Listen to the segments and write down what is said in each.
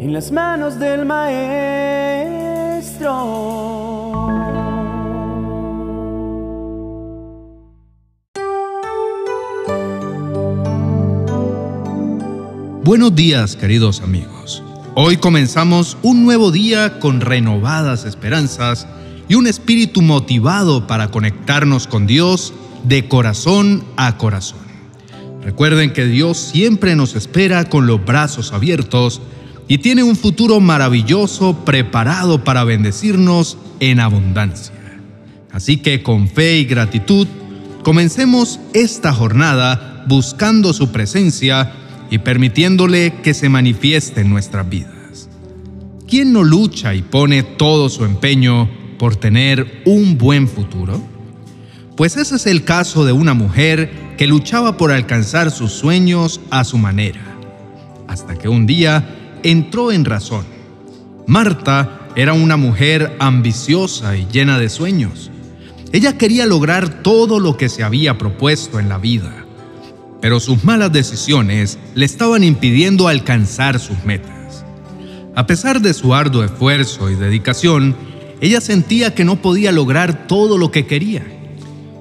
en las manos del Maestro. Buenos días, queridos amigos. Hoy comenzamos un nuevo día con renovadas esperanzas y un espíritu motivado para conectarnos con Dios de corazón a corazón. Recuerden que Dios siempre nos espera con los brazos abiertos y tiene un futuro maravilloso preparado para bendecirnos en abundancia. Así que con fe y gratitud, comencemos esta jornada buscando su presencia y permitiéndole que se manifieste en nuestras vidas. ¿Quién no lucha y pone todo su empeño por tener un buen futuro? Pues ese es el caso de una mujer que luchaba por alcanzar sus sueños a su manera, hasta que un día entró en razón. Marta era una mujer ambiciosa y llena de sueños. Ella quería lograr todo lo que se había propuesto en la vida pero sus malas decisiones le estaban impidiendo alcanzar sus metas. A pesar de su arduo esfuerzo y dedicación, ella sentía que no podía lograr todo lo que quería.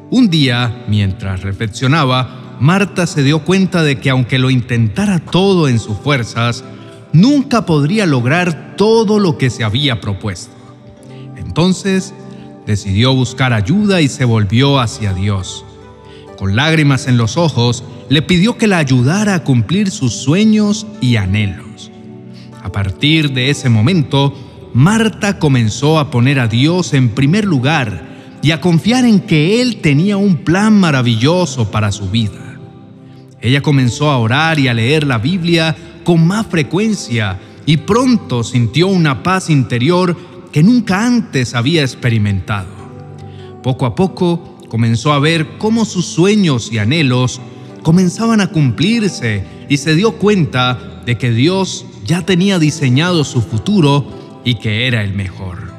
Un día, mientras reflexionaba, Marta se dio cuenta de que aunque lo intentara todo en sus fuerzas, nunca podría lograr todo lo que se había propuesto. Entonces, decidió buscar ayuda y se volvió hacia Dios. Con lágrimas en los ojos, le pidió que la ayudara a cumplir sus sueños y anhelos. A partir de ese momento, Marta comenzó a poner a Dios en primer lugar y a confiar en que Él tenía un plan maravilloso para su vida. Ella comenzó a orar y a leer la Biblia con más frecuencia y pronto sintió una paz interior que nunca antes había experimentado. Poco a poco comenzó a ver cómo sus sueños y anhelos comenzaban a cumplirse y se dio cuenta de que Dios ya tenía diseñado su futuro y que era el mejor.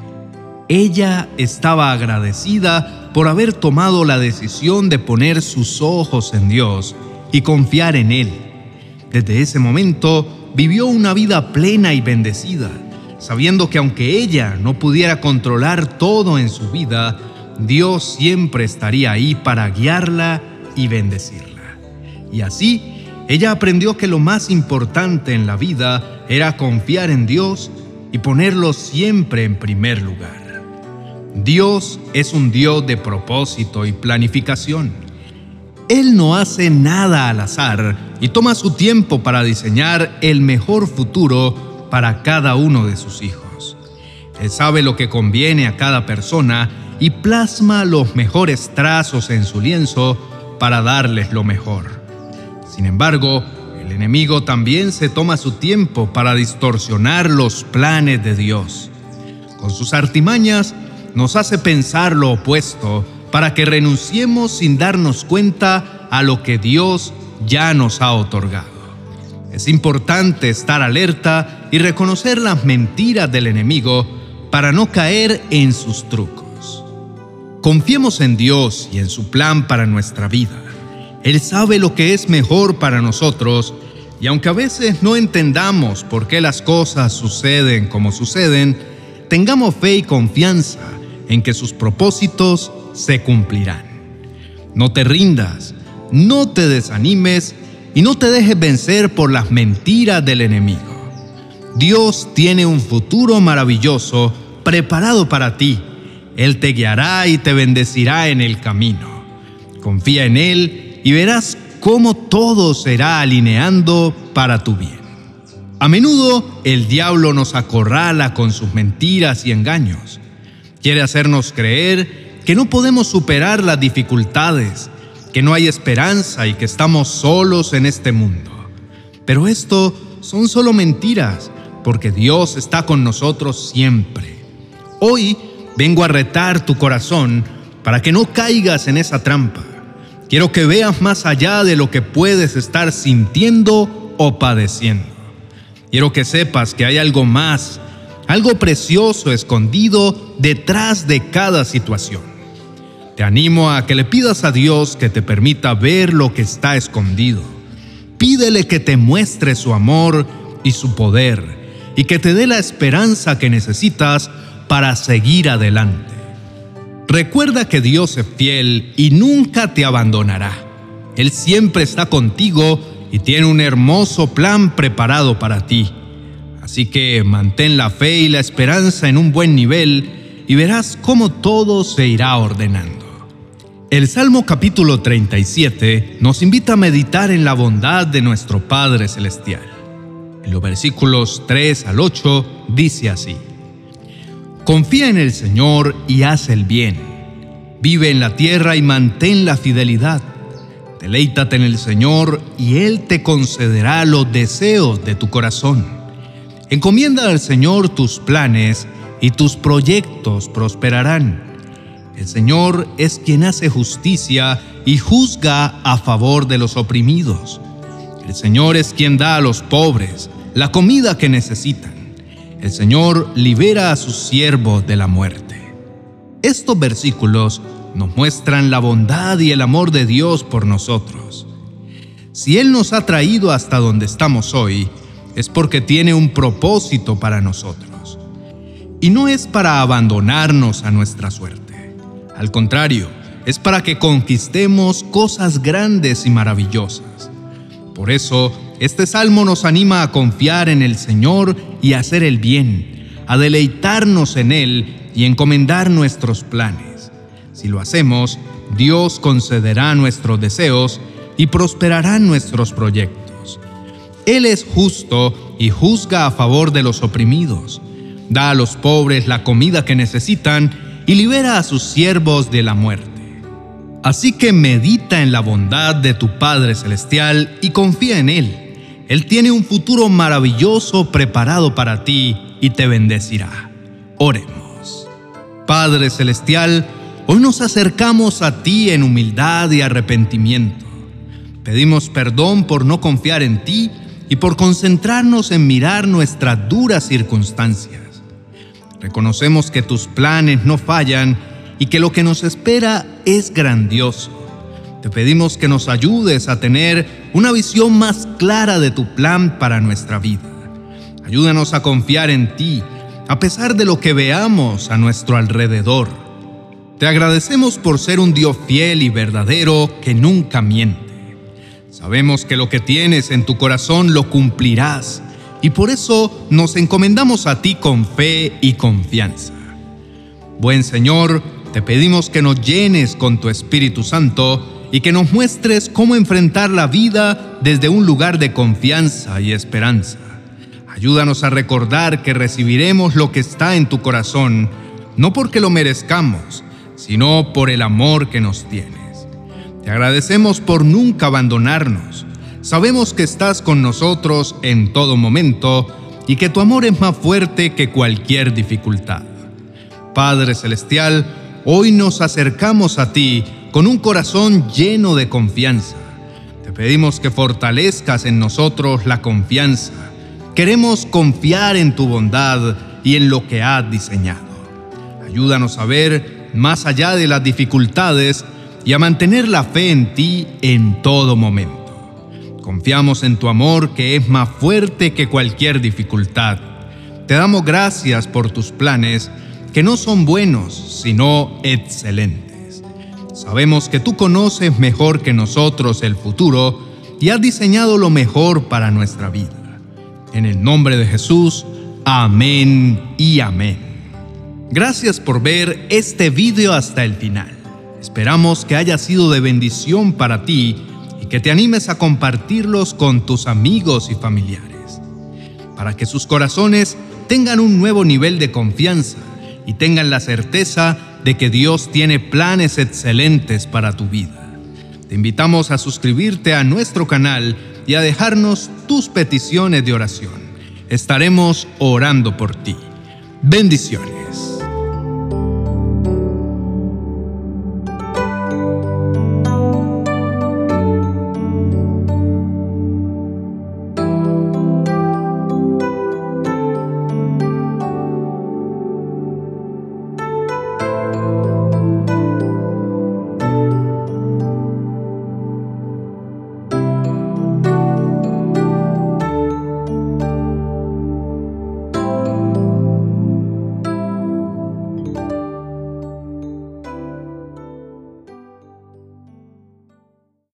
Ella estaba agradecida por haber tomado la decisión de poner sus ojos en Dios y confiar en Él. Desde ese momento vivió una vida plena y bendecida, sabiendo que aunque ella no pudiera controlar todo en su vida, Dios siempre estaría ahí para guiarla y bendecirla. Y así, ella aprendió que lo más importante en la vida era confiar en Dios y ponerlo siempre en primer lugar. Dios es un Dios de propósito y planificación. Él no hace nada al azar y toma su tiempo para diseñar el mejor futuro para cada uno de sus hijos. Él sabe lo que conviene a cada persona y plasma los mejores trazos en su lienzo para darles lo mejor. Sin embargo, el enemigo también se toma su tiempo para distorsionar los planes de Dios. Con sus artimañas nos hace pensar lo opuesto para que renunciemos sin darnos cuenta a lo que Dios ya nos ha otorgado. Es importante estar alerta y reconocer las mentiras del enemigo para no caer en sus trucos. Confiemos en Dios y en su plan para nuestra vida. Él sabe lo que es mejor para nosotros y aunque a veces no entendamos por qué las cosas suceden como suceden, tengamos fe y confianza en que sus propósitos se cumplirán. No te rindas, no te desanimes y no te dejes vencer por las mentiras del enemigo. Dios tiene un futuro maravilloso preparado para ti. Él te guiará y te bendecirá en el camino. Confía en Él y verás cómo todo será alineando para tu bien. A menudo el diablo nos acorrala con sus mentiras y engaños. Quiere hacernos creer que no podemos superar las dificultades, que no hay esperanza y que estamos solos en este mundo. Pero esto son solo mentiras, porque Dios está con nosotros siempre. Hoy vengo a retar tu corazón para que no caigas en esa trampa. Quiero que veas más allá de lo que puedes estar sintiendo o padeciendo. Quiero que sepas que hay algo más, algo precioso escondido detrás de cada situación. Te animo a que le pidas a Dios que te permita ver lo que está escondido. Pídele que te muestre su amor y su poder, y que te dé la esperanza que necesitas para seguir adelante. Recuerda que Dios es fiel y nunca te abandonará. Él siempre está contigo y tiene un hermoso plan preparado para ti. Así que mantén la fe y la esperanza en un buen nivel y verás cómo todo se irá ordenando. El Salmo capítulo 37 nos invita a meditar en la bondad de nuestro Padre Celestial. En los versículos 3 al 8 dice así, Confía en el Señor y haz el bien. Vive en la tierra y mantén la fidelidad. Deleítate en el Señor y Él te concederá los deseos de tu corazón. Encomienda al Señor tus planes y tus proyectos prosperarán. El Señor es quien hace justicia y juzga a favor de los oprimidos. El Señor es quien da a los pobres la comida que necesitan. El Señor libera a sus siervos de la muerte. Estos versículos nos muestran la bondad y el amor de Dios por nosotros. Si Él nos ha traído hasta donde estamos hoy, es porque tiene un propósito para nosotros. Y no es para abandonarnos a nuestra suerte. Al contrario, es para que conquistemos cosas grandes y maravillosas. Por eso, este salmo nos anima a confiar en el Señor y a hacer el bien, a deleitarnos en Él y encomendar nuestros planes. Si lo hacemos, Dios concederá nuestros deseos y prosperará nuestros proyectos. Él es justo y juzga a favor de los oprimidos. Da a los pobres la comida que necesitan y libera a sus siervos de la muerte. Así que medita en la bondad de tu Padre Celestial y confía en Él. Él tiene un futuro maravilloso preparado para ti y te bendecirá. Oremos. Padre Celestial, hoy nos acercamos a ti en humildad y arrepentimiento. Pedimos perdón por no confiar en ti y por concentrarnos en mirar nuestras duras circunstancias. Reconocemos que tus planes no fallan y que lo que nos espera es grandioso. Te pedimos que nos ayudes a tener una visión más clara de tu plan para nuestra vida. Ayúdanos a confiar en ti, a pesar de lo que veamos a nuestro alrededor. Te agradecemos por ser un Dios fiel y verdadero que nunca miente. Sabemos que lo que tienes en tu corazón lo cumplirás y por eso nos encomendamos a ti con fe y confianza. Buen Señor, te pedimos que nos llenes con tu Espíritu Santo y que nos muestres cómo enfrentar la vida desde un lugar de confianza y esperanza. Ayúdanos a recordar que recibiremos lo que está en tu corazón, no porque lo merezcamos, sino por el amor que nos tienes. Te agradecemos por nunca abandonarnos Sabemos que estás con nosotros en todo momento y que tu amor es más fuerte que cualquier dificultad. Padre Celestial, hoy nos acercamos a ti con un corazón lleno de confianza. Te pedimos que fortalezcas en nosotros la confianza. Queremos confiar en tu bondad y en lo que has diseñado. Ayúdanos a ver más allá de las dificultades y a mantener la fe en ti en todo momento. Confiamos en tu amor que es más fuerte que cualquier dificultad. Te damos gracias por tus planes que no son buenos, sino excelentes. Sabemos que tú conoces mejor que nosotros el futuro y has diseñado lo mejor para nuestra vida. En el nombre de Jesús, amén y amén. Gracias por ver este video hasta el final. Esperamos que haya sido de bendición para ti que te animes a compartirlos con tus amigos y familiares, para que sus corazones tengan un nuevo nivel de confianza y tengan la certeza de que Dios tiene planes excelentes para tu vida. Te invitamos a suscribirte a nuestro canal y a dejarnos tus peticiones de oración. Estaremos orando por ti. Bendiciones.